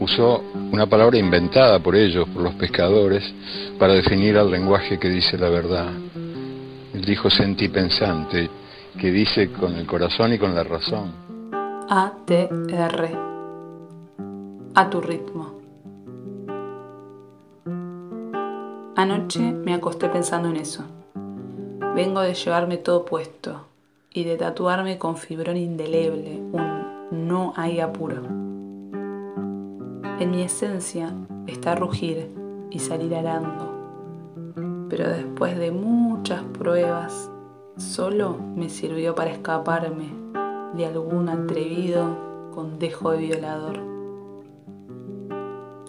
Usó una palabra inventada por ellos, por los pescadores, para definir al lenguaje que dice la verdad. Él dijo senti pensante, que dice con el corazón y con la razón. A-T-R. A tu ritmo. Anoche me acosté pensando en eso. Vengo de llevarme todo puesto y de tatuarme con fibrón indeleble un no hay apuro. En mi esencia está rugir y salir arando, pero después de muchas pruebas solo me sirvió para escaparme de algún atrevido con dejo de violador.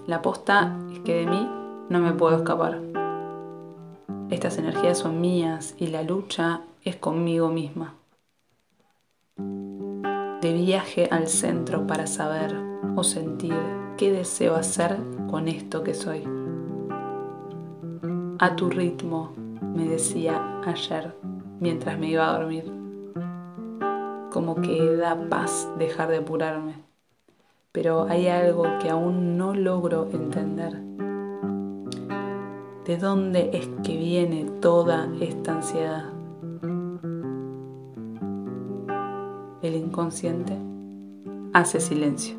La posta es que de mí no me puedo escapar. Estas energías son mías y la lucha es conmigo misma. De viaje al centro para saber o sentir qué deseo hacer con esto que soy. A tu ritmo, me decía ayer mientras me iba a dormir. Como que da paz dejar de apurarme, pero hay algo que aún no logro entender. ¿De dónde es que viene toda esta ansiedad? El inconsciente hace silencio.